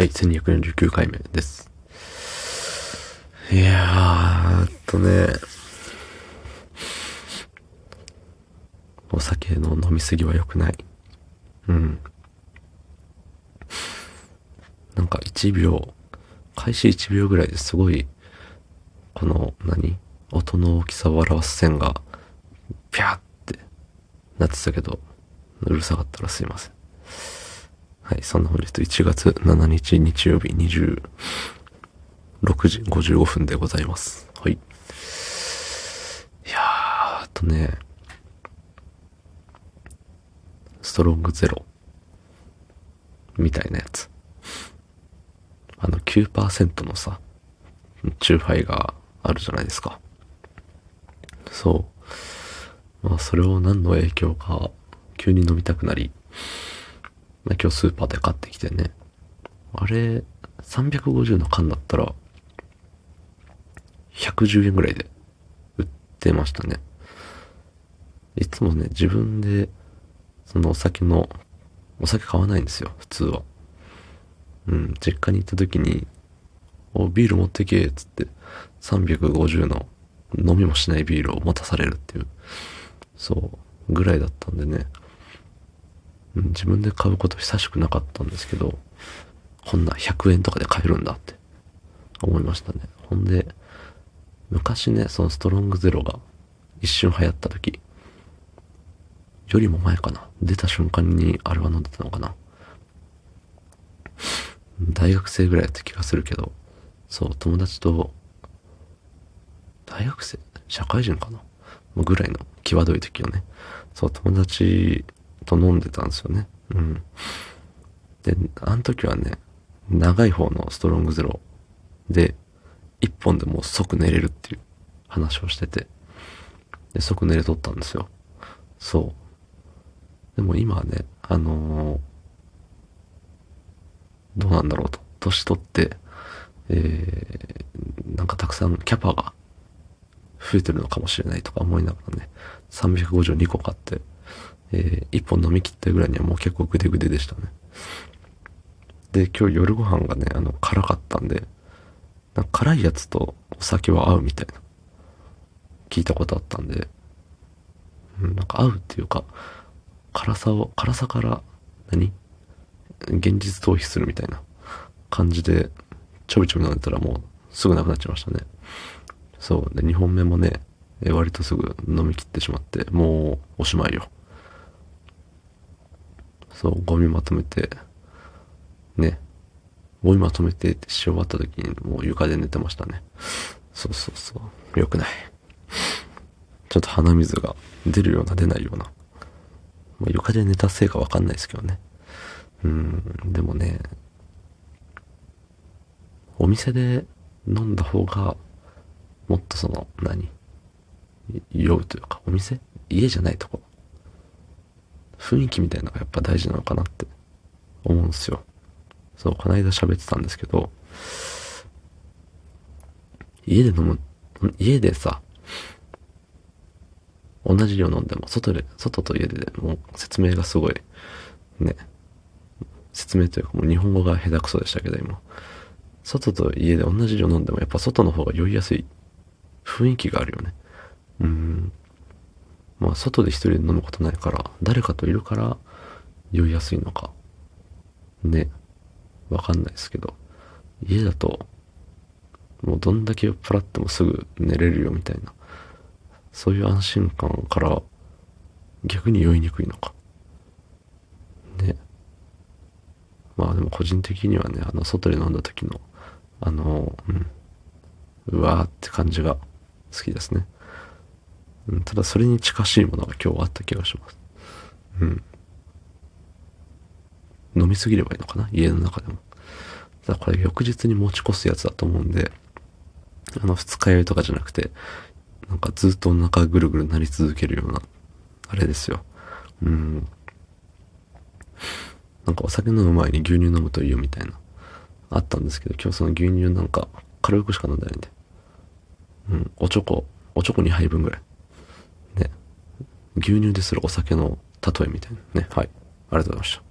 はい、1249回目です。いやー、っとね、お酒の飲みすぎは良くない。うん。なんか1秒、開始1秒ぐらいですごい、この何、音の大きさを表す線が、ピャーってなってたけど、うるさかったらすいません。はい、そんな本日1月7日日曜日26時55分でございます。はい。いやー、あとね、ストロングゼロみたいなやつ。あの9%のさ、チューハイがあるじゃないですか。そう。まあそれを何の影響か急に飲みたくなり、ま今日スーパーで買ってきてね。あれ、350の缶だったら、110円ぐらいで売ってましたね。いつもね、自分で、そのお酒の、お酒買わないんですよ、普通は。うん、実家に行った時に、お、ビール持ってけ、つって、350の飲みもしないビールを持たされるっていう、そう、ぐらいだったんでね。うん自分で買うこと久しくなかったんですけど、こんな100円とかで買えるんだって思いましたね。ほんで、昔ね、そのストロングゼロが一瞬流行った時、よりも前かな。出た瞬間にあれは飲んでたのかな。大学生ぐらいだった気がするけど、そう、友達と、大学生？社会人かな？ぐらいの際どい時をね、そう、友達と飲んでたんですよね。うん。で、あの時はね、長い方のストロングゼロで、一本でもう即寝れるっていう話をしてて、で、即寝れとったんですよ。そう。でも今はね、あのーどうなんだろうと。年取って、えー、なんかたくさんキャパが増えてるのかもしれないとか思いながらね、352個買って、えー、1本飲み切ったぐらいにはもう結構グデグデでしたね。で、今日夜ご飯がね、あの、辛かったんで、なんか辛いやつとお酒は合うみたいな、聞いたことあったんで、うん、なんか合うっていうか、辛さを、辛さから何、現実逃避するみたいな感じで、ちょびちょび飲んでたらもうすぐなくなっちゃいましたね。そう。で、2本目もね、割とすぐ飲み切ってしまって、もうおしまいよ。そう、ゴミまとめて、ね、ゴミまとめてってし終わった時にもう床で寝てましたね。そうそうそう。よくない。ちょっと鼻水が出るような出ないような。まあ、床で寝たせいかわかんないですけどね。うん、でもね、お店で飲んだ方が、もっとその、何？酔うというか、お店？家じゃないとこ。雰囲気みたいなのがやっぱ大事なのかなって思うんですよ。そう、この間喋ってたんですけど、家で飲む、家でさ、同じ量飲んでも、外で、外と家ででもう説明がすごい、ね、説明というかもう日本語が下手くそでしたけど今、外と家で同じ量飲んでもやっぱ外の方が酔いやすい雰囲気があるよね。うん。まあ外で一人で飲むことないから、誰かといるから酔いやすいのか。ね。わかんないですけど、家だと、もうどんだけ酔っ払ってもすぐ寝れるよみたいな、そういう安心感から逆に酔いにくいのか。ね。まあでも個人的にはね、あの外で飲んだ時の、あの、うん、うわーって感じが好きですね。うん、ただそれに近しいものが今日あった気がします。うん。飲みすぎればいいのかな？家の中でも。ただこれ翌日に持ち越すやつだと思うんで、あの二日酔いとかじゃなくて、なんかずっとお腹ぐるぐるなり続けるような、あれですよ。うん。なんかお酒飲む前に牛乳飲むといいよみたいな、あったんですけど、今日その牛乳なんか軽くしか飲んでないんで。うん、おちょこ、おちょこ2杯分ぐらい。牛乳でするお酒の例えみたいなね。はい。ありがとうございました。